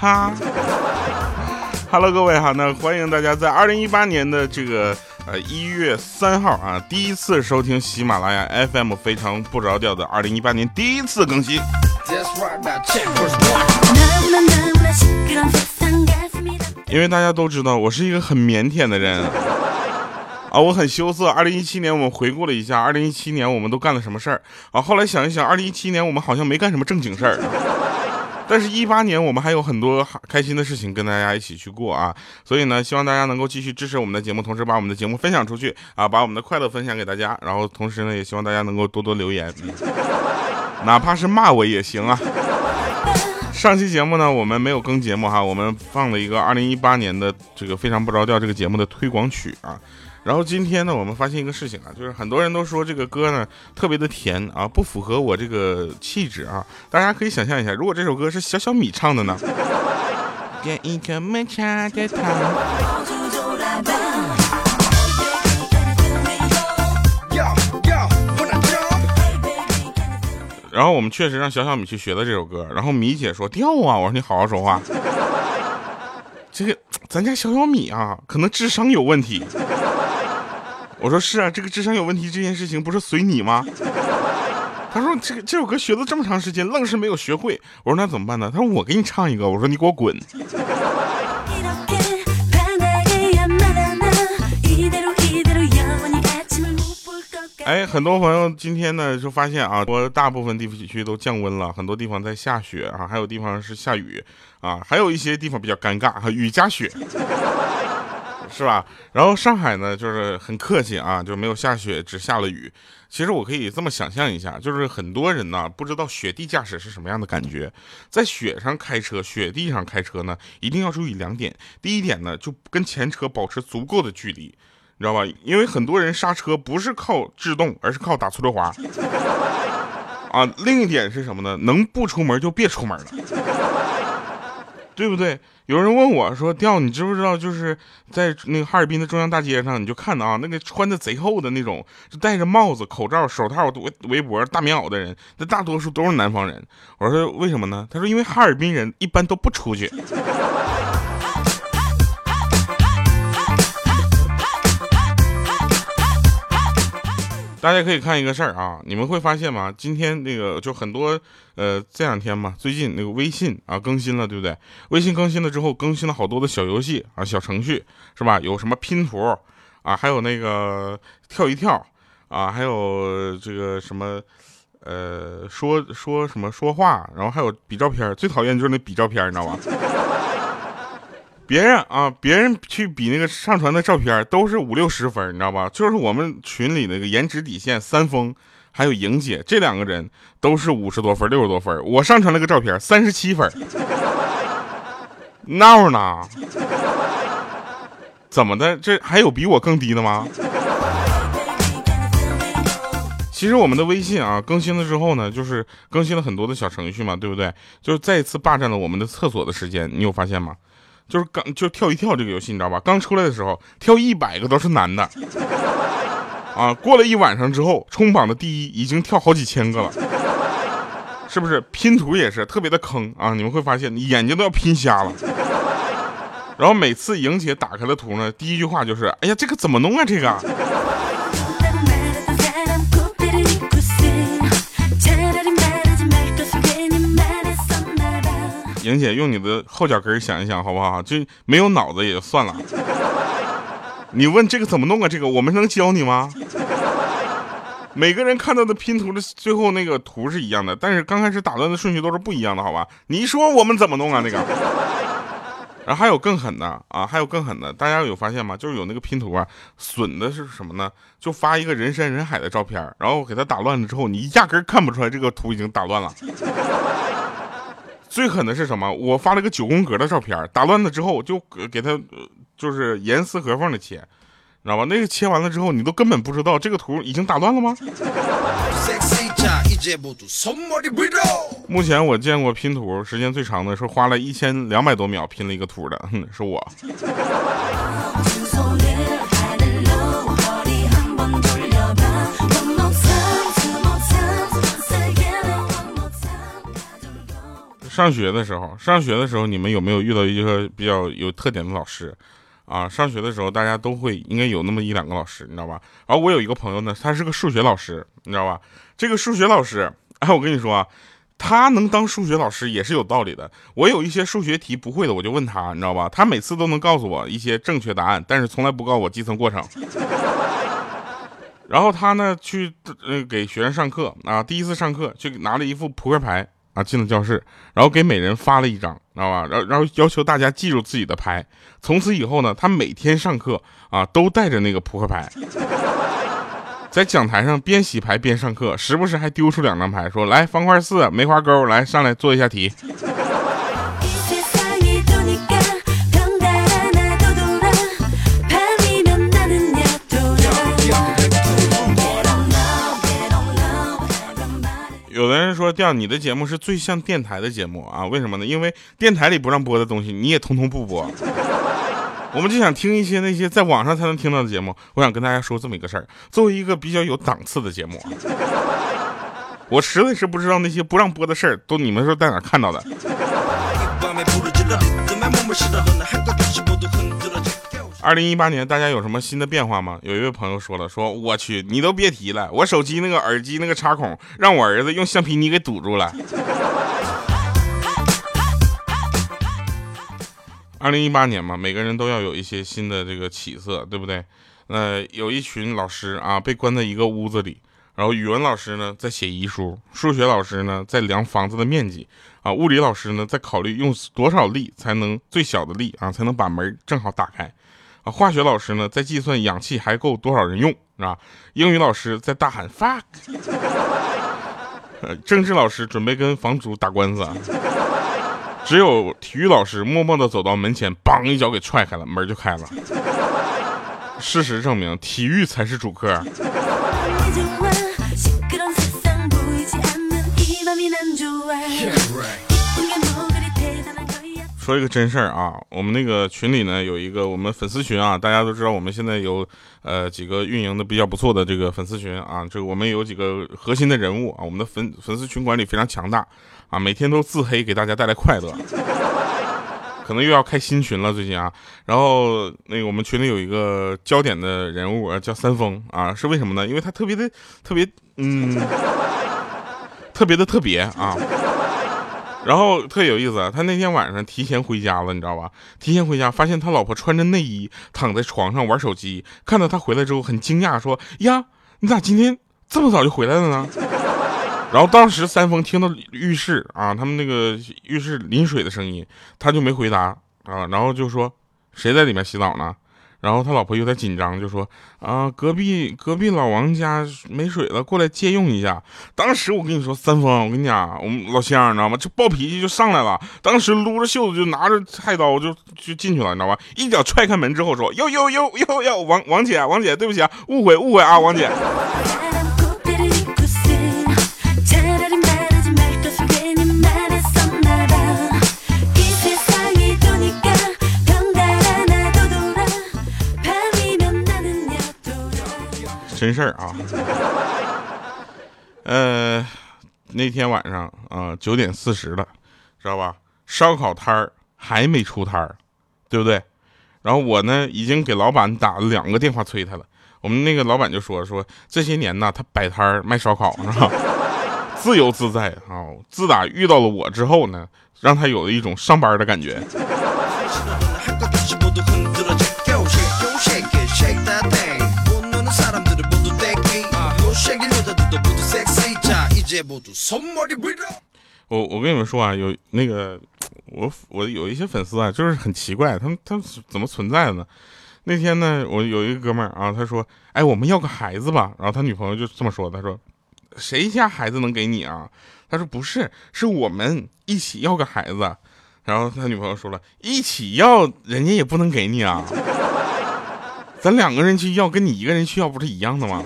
哈。Hello，各位哈，那欢迎大家在二零一八年的这个呃一月三号啊，第一次收听喜马拉雅 FM 非常不着调的二零一八年第一次更新。因为大家都知道我是一个很腼腆的人啊，我很羞涩。二零一七年我们回顾了一下，二零一七年我们都干了什么事儿啊？后来想一想，二零一七年我们好像没干什么正经事儿，但是，一八年我们还有很多开心的事情跟大家一起去过啊。所以呢，希望大家能够继续支持我们的节目，同时把我们的节目分享出去啊，把我们的快乐分享给大家。然后，同时呢，也希望大家能够多多留言，哪怕是骂我也行啊。上期节目呢，我们没有更节目哈，我们放了一个二零一八年的这个非常不着调这个节目的推广曲啊。然后今天呢，我们发现一个事情啊，就是很多人都说这个歌呢特别的甜啊，不符合我这个气质啊。大家可以想象一下，如果这首歌是小小米唱的呢？然后我们确实让小小米去学了这首歌，然后米姐说调啊，我说你好好说话。这个咱家小小米啊，可能智商有问题。我说是啊，这个智商有问题这件事情不是随你吗？他说这个这首歌学了这么长时间，愣是没有学会。我说那怎么办呢？他说我给你唱一个。我说你给我滚。哎，很多朋友今天呢就发现啊，我大部分地区都降温了，很多地方在下雪啊，还有地方是下雨啊，还有一些地方比较尴尬哈，雨加雪，是吧？然后上海呢就是很客气啊，就没有下雪，只下了雨。其实我可以这么想象一下，就是很多人呢不知道雪地驾驶是什么样的感觉，在雪上开车，雪地上开车呢，一定要注意两点。第一点呢，就跟前车保持足够的距离。你知道吧？因为很多人刹车不是靠制动，而是靠打搓溜滑。啊，另一点是什么呢？能不出门就别出门了，对不对？有人问我说：“调，你知不知道？就是在那个哈尔滨的中央大街上，你就看到啊，那个穿的贼厚的那种，就戴着帽子、口罩、手套、围围脖、大棉袄的人，那大多数都是南方人。”我说：“为什么呢？”他说：“因为哈尔滨人一般都不出去。”大家可以看一个事儿啊，你们会发现吗？今天那个就很多，呃，这两天嘛，最近那个微信啊更新了，对不对？微信更新了之后，更新了好多的小游戏啊、小程序，是吧？有什么拼图啊，还有那个跳一跳啊，还有这个什么，呃，说说什么说话，然后还有比照片，最讨厌就是那比照片，你知道吧？别人啊，别人去比那个上传的照片都是五六十分，你知道吧？就是我们群里那个颜值底线三丰，还有莹姐这两个人都是五十多分、六十多分。我上传了个照片，三十七分，闹呢？怎么的？这还有比我更低的吗？其实我们的微信啊，更新了之后呢，就是更新了很多的小程序嘛，对不对？就是再一次霸占了我们的厕所的时间，你有发现吗？就是刚就跳一跳这个游戏，你知道吧？刚出来的时候跳一百个都是男的，啊，过了一晚上之后，冲榜的第一已经跳好几千个了，是不是？拼图也是特别的坑啊！你们会发现眼睛都要拼瞎了。然后每次莹姐打开了图呢，第一句话就是：哎呀，这个怎么弄啊？这个。玲姐，用你的后脚跟想一想，好不好？就没有脑子也就算了。你问这个怎么弄啊？这个我们能教你吗？每个人看到的拼图的最后那个图是一样的，但是刚开始打乱的顺序都是不一样的，好吧？你说我们怎么弄啊？那个，然后还有更狠的啊，还有更狠的，大家有发现吗？就是有那个拼图啊，损的是什么呢？就发一个人山人海的照片，然后给他打乱了之后，你压根看不出来这个图已经打乱了。最狠的是什么？我发了个九宫格的照片，打乱了之后就给他，就是严丝合缝的切，知道吧？那个切完了之后，你都根本不知道这个图已经打乱了吗？目前我见过拼图时间最长的是花了一千两百多秒拼了一个图的，是我。上学的时候，上学的时候，你们有没有遇到一个比较有特点的老师？啊，上学的时候大家都会应该有那么一两个老师，你知道吧？然后我有一个朋友呢，他是个数学老师，你知道吧？这个数学老师，哎，我跟你说啊，他能当数学老师也是有道理的。我有一些数学题不会的，我就问他，你知道吧？他每次都能告诉我一些正确答案，但是从来不告诉我计算过程。然后他呢，去呃给学生上课啊，第一次上课就拿了一副扑克牌。啊，进了教室，然后给每人发了一张，知道吧？然后然后要求大家记住自己的牌。从此以后呢，他每天上课啊，都带着那个扑克牌，在讲台上边洗牌边上课，时不时还丢出两张牌，说：“来，方块四，梅花勾，来上来做一下题。”有的人说，调你的节目是最像电台的节目啊？为什么呢？因为电台里不让播的东西，你也通通不播。我们就想听一些那些在网上才能听到的节目。我想跟大家说这么一个事儿：作为一个比较有档次的节目，我实在是不知道那些不让播的事儿都你们是在哪看到的。二零一八年，大家有什么新的变化吗？有一位朋友说了，说我去，你都别提了，我手机那个耳机那个插孔，让我儿子用橡皮泥给堵住了。二零一八年嘛，每个人都要有一些新的这个起色，对不对？呃，有一群老师啊，被关在一个屋子里，然后语文老师呢在写遗书，数学老师呢在量房子的面积，啊，物理老师呢在考虑用多少力才能最小的力啊才能把门正好打开。化学老师呢在计算氧气还够多少人用，是吧？英语老师在大喊 fuck，政治老师准备跟房主打官司，只有体育老师默默的走到门前，梆一脚给踹开了，门就开了。事实证明，体育才是主科。说一个真事儿啊，我们那个群里呢有一个我们粉丝群啊，大家都知道我们现在有呃几个运营的比较不错的这个粉丝群啊，这个我们有几个核心的人物啊，我们的粉粉丝群管理非常强大啊，每天都自黑给大家带来快乐，可能又要开新群了最近啊，然后那个我们群里有一个焦点的人物啊叫三丰啊，是为什么呢？因为他特别的特别嗯，特别的特别啊。然后特有意思，他那天晚上提前回家了，你知道吧？提前回家，发现他老婆穿着内衣躺在床上玩手机。看到他回来之后，很惊讶，说：“呀，你咋今天这么早就回来了呢？”然后当时三丰听到浴室啊，他们那个浴室淋水的声音，他就没回答啊，然后就说：“谁在里面洗澡呢？”然后他老婆有点紧张，就说：“啊，隔壁隔壁老王家没水了，过来借用一下。”当时我跟你说，三丰，我跟你讲，我们老乡，你知道吗？就暴脾气就上来了。当时撸着袖子就拿着菜刀就就进去了，你知道吧？一脚踹开门之后说：“哟哟哟哟哟，王王姐，王姐，对不起啊，误会误会啊，王姐。”真事儿啊，呃，那天晚上啊，九点四十了，知道吧？烧烤摊儿还没出摊儿，对不对？然后我呢，已经给老板打了两个电话催他了。我们那个老板就说说，这些年呢，他摆摊儿卖烧烤是吧？自由自在啊。自打遇到了我之后呢，让他有了一种上班的感觉。我我跟你们说啊，有那个我我有一些粉丝啊，就是很奇怪，他们他们怎么存在的呢？那天呢，我有一个哥们儿啊，他说：“哎，我们要个孩子吧。”然后他女朋友就这么说：“他说，谁家孩子能给你啊？”他说：“不是，是我们一起要个孩子。”然后他女朋友说了：“一起要，人家也不能给你啊，咱两个人去要，跟你一个人去要不是一样的吗？”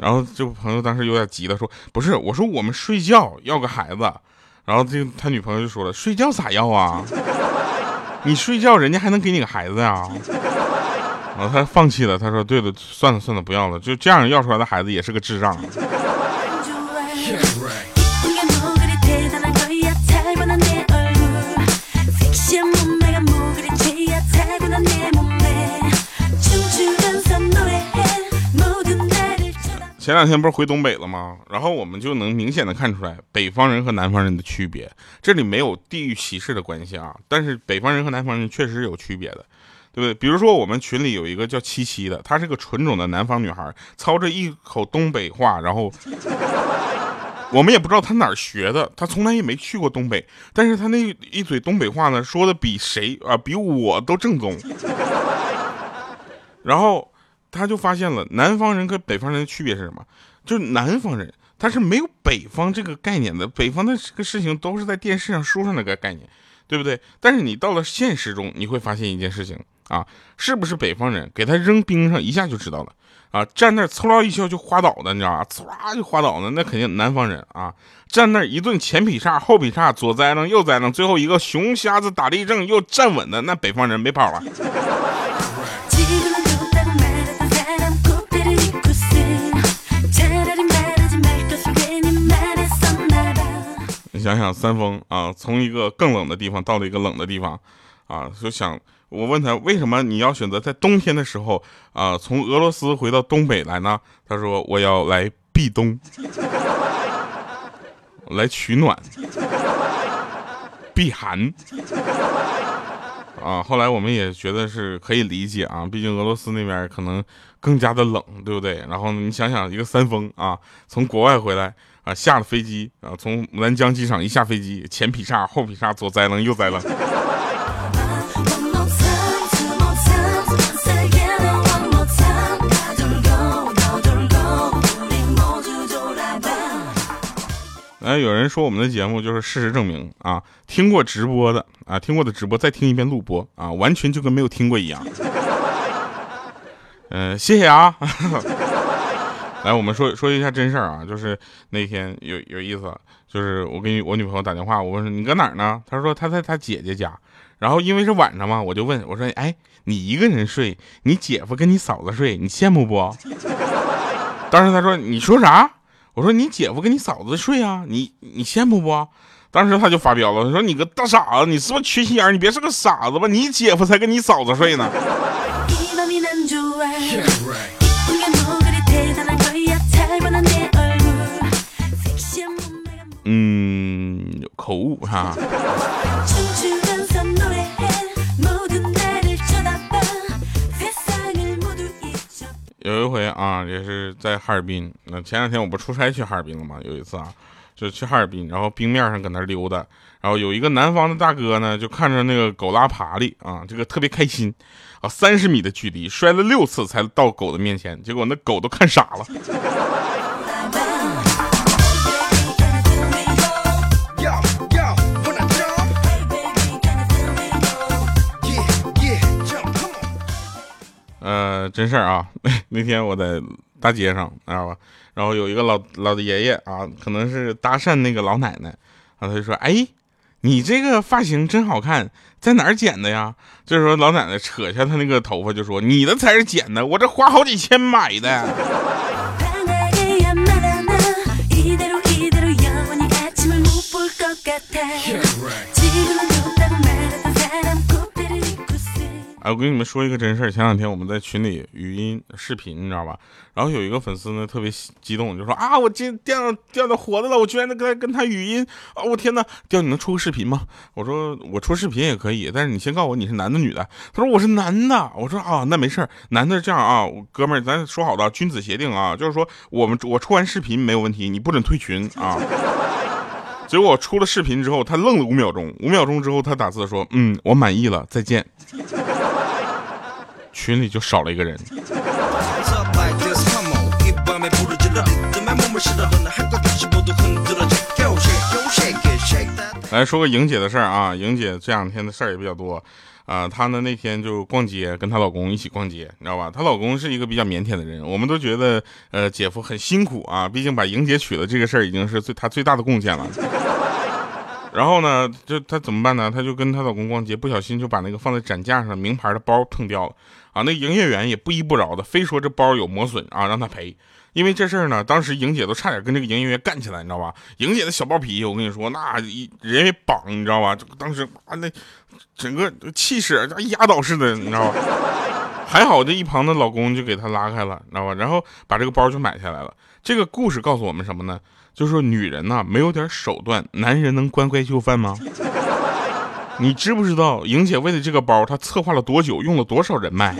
然后这个朋友当时有点急了，说：“不是，我说我们睡觉要个孩子。”然后这他女朋友就说了：“睡觉咋要啊？你睡觉人家还能给你个孩子呀？”然后他放弃了，他说：“对了，算了算了，不要了，就这样要出来的孩子也是个智障。”前两天不是回东北了吗？然后我们就能明显的看出来北方人和南方人的区别。这里没有地域歧视的关系啊，但是北方人和南方人确实是有区别的，对不对？比如说我们群里有一个叫七七的，她是个纯种的南方女孩，操着一口东北话，然后 我们也不知道她哪儿学的，她从来也没去过东北，但是她那一嘴东北话呢，说的比谁啊，比我都正宗。然后。他就发现了南方人跟北方人的区别是什么？就是南方人他是没有北方这个概念的，北方的这个事情都是在电视上、书上那个概念，对不对？但是你到了现实中，你会发现一件事情啊，是不是北方人？给他扔冰上一下就知道了啊！站那儿呲啦一笑就滑倒的，你知道吧？嗖啦就滑倒的，那肯定南方人啊！站那一顿前劈叉后劈叉，左栽楞右栽楞，最后一个熊瞎子打立正又站稳的，那北方人没跑了。想三丰啊，从一个更冷的地方到了一个冷的地方，啊，就想我问他为什么你要选择在冬天的时候啊，从俄罗斯回到东北来呢？他说我要来避冬，来取暖，避寒。啊，后来我们也觉得是可以理解啊，毕竟俄罗斯那边可能更加的冷，对不对？然后你想想，一个三丰啊，从国外回来。啊，下了飞机啊，从南疆机场一下飞机，前劈叉，后劈叉，左栽楞，右栽楞。哎，有人说我们的节目就是事实证明啊，听过直播的啊，听过的直播再听一遍录播啊，完全就跟没有听过一样。嗯，谢谢啊。来，我们说说一下真事儿啊，就是那天有有意思，就是我给我女朋友打电话，我问你搁哪儿呢？她说她在她姐姐家，然后因为是晚上嘛，我就问我说，哎，你一个人睡，你姐夫跟你嫂子睡，你羡慕不？当时她说你说啥？我说你姐夫跟你嫂子睡啊，你你羡慕不？当时他就发飙了，他说你个大傻子，你是不是缺心眼？你别是个傻子吧？你姐夫才跟你嫂子睡呢。嗯，口误哈。有一回啊，也是在哈尔滨。那前两天我不出差去哈尔滨了吗？有一次啊，就去哈尔滨，然后冰面上搁那溜达，然后有一个南方的大哥呢，就看着那个狗拉爬犁啊，这个特别开心啊，三十米的距离摔了六次才到狗的面前，结果那狗都看傻了。呃，真事儿啊！那天我在大街上，知道吧？然后有一个老老的爷爷啊，可能是搭讪那个老奶奶，然后他就说：“哎，你这个发型真好看，在哪儿剪的呀？”这时候老奶奶扯下她那个头发就说：“你的才是剪的，我这花好几千买的。”哎，我跟你们说一个真事儿。前两天我们在群里语音视频，你知道吧？然后有一个粉丝呢特别激动，就说啊，我今钓钓到活的了，我居然能跟跟他语音啊！我天哪，钓你能出个视频吗？我说我出视频也可以，但是你先告诉我你是男的女的。他说我是男的。我说啊，那没事儿，男的这样啊，哥们儿，咱说好的君子协定啊，就是说我们我出完视频没有问题，你不准退群啊。结果我出了视频之后，他愣了五秒钟，五秒钟之后他打字说，嗯，我满意了，再见。群里就少了一个人。来说个莹姐的事儿啊，莹姐这两天的事儿也比较多啊。她呢那天就逛街，跟她老公一起逛街，你知道吧？她老公是一个比较腼腆的人，我们都觉得呃姐夫很辛苦啊，毕竟把莹姐娶了这个事儿已经是最他最大的贡献了。然后呢，就她怎么办呢？她就跟她老公逛街，不小心就把那个放在展架上名牌的包碰掉了啊！那营业员也不依不饶的，非说这包有磨损啊，让他赔。因为这事儿呢，当时莹姐都差点跟这个营业员干起来，你知道吧？莹姐的小暴脾气，我跟你说，那一人为绑，你知道吧？当时啊，那整个气势压倒似的，你知道吧？还好这一旁的老公就给她拉开了，你知道吧？然后把这个包就买下来了。这个故事告诉我们什么呢？就是说女人呐，没有点手段，男人能乖乖就范吗？你知不知道莹姐为了这个包，她策划了多久，用了多少人脉？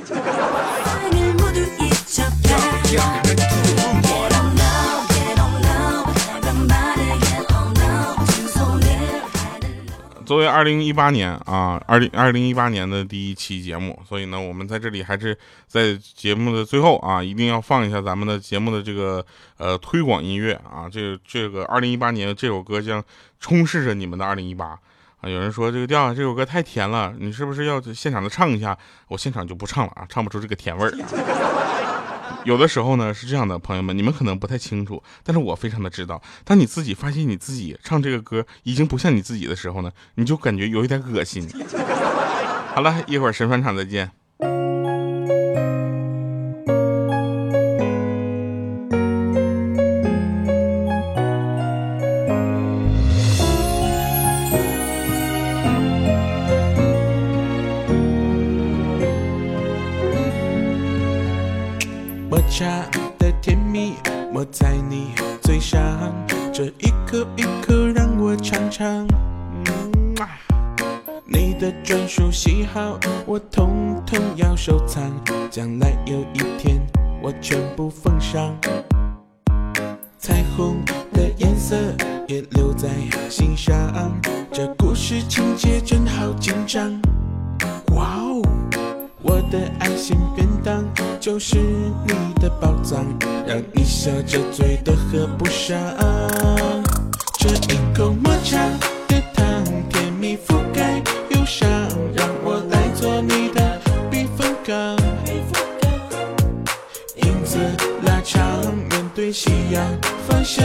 作为二零一八年啊，二零二零一八年的第一期节目，所以呢，我们在这里还是在节目的最后啊，一定要放一下咱们的节目的这个呃推广音乐啊，这这个二零一八年这首歌将充斥着你们的二零一八啊。有人说这个调这首歌太甜了，你是不是要现场的唱一下？我现场就不唱了啊，唱不出这个甜味儿。有的时候呢是这样的，朋友们，你们可能不太清楚，但是我非常的知道。当你自己发现你自己唱这个歌已经不像你自己的时候呢，你就感觉有一点恶心。好了一会儿神返场再见。紧张。哇哦！我的爱心便当就是你的宝藏，让你笑着嘴都合不上。这一口抹茶的糖，甜蜜覆盖忧伤，让我来做你的避风港。影子拉长，面对夕阳方向，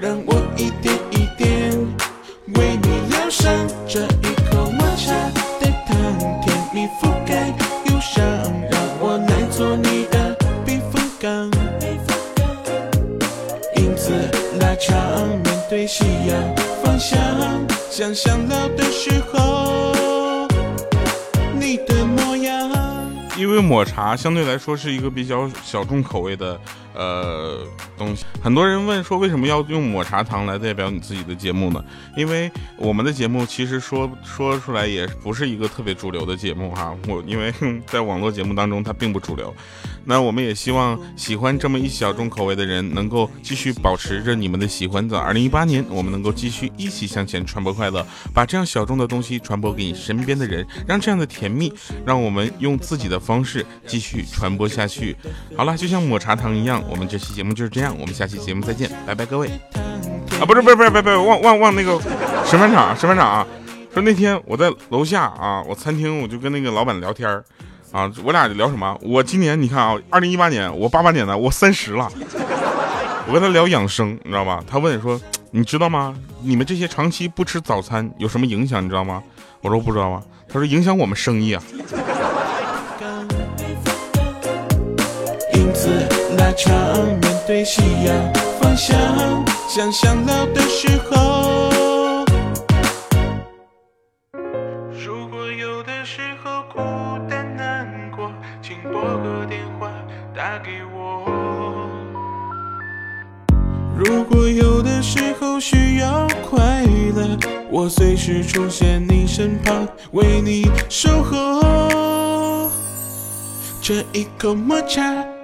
让我一点一点为你疗伤。这一子拉长，面对夕阳方向，想想老的时候你的模样。因为抹茶相对来说是一个比较小众口味的。呃，东西很多人问说，为什么要用抹茶糖来代表你自己的节目呢？因为我们的节目其实说说出来也不是一个特别主流的节目哈。我因为 在网络节目当中它并不主流，那我们也希望喜欢这么一小众口味的人能够继续保持着你们的喜欢，在二零一八年我们能够继续一起向前传播快乐，把这样小众的东西传播给你身边的人，让这样的甜蜜让我们用自己的方式继续传播下去。好了，就像抹茶糖一样。我们这期节目就是这样，我们下期节目再见，拜拜各位。啊，不是不是不是不是，忘忘忘那个审判长审判长啊，说那天我在楼下啊，我餐厅我就跟那个老板聊天啊，我俩聊什么？我今年你看啊，二零一八年，我八八年的，我三十了，我跟他聊养生，你知道吧？他问说，你知道吗？你们这些长期不吃早餐有什么影响？你知道吗？我说不知道啊。他说影响我们生意啊。拉长，面对夕阳方向，想想老的时候。如果有的时候孤单难过，请拨个电话打给我。如果有的时候需要快乐，我随时出现你身旁，为你守候。这一口抹茶。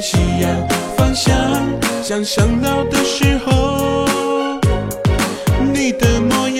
夕阳。方向，想想老的时候，你的模样。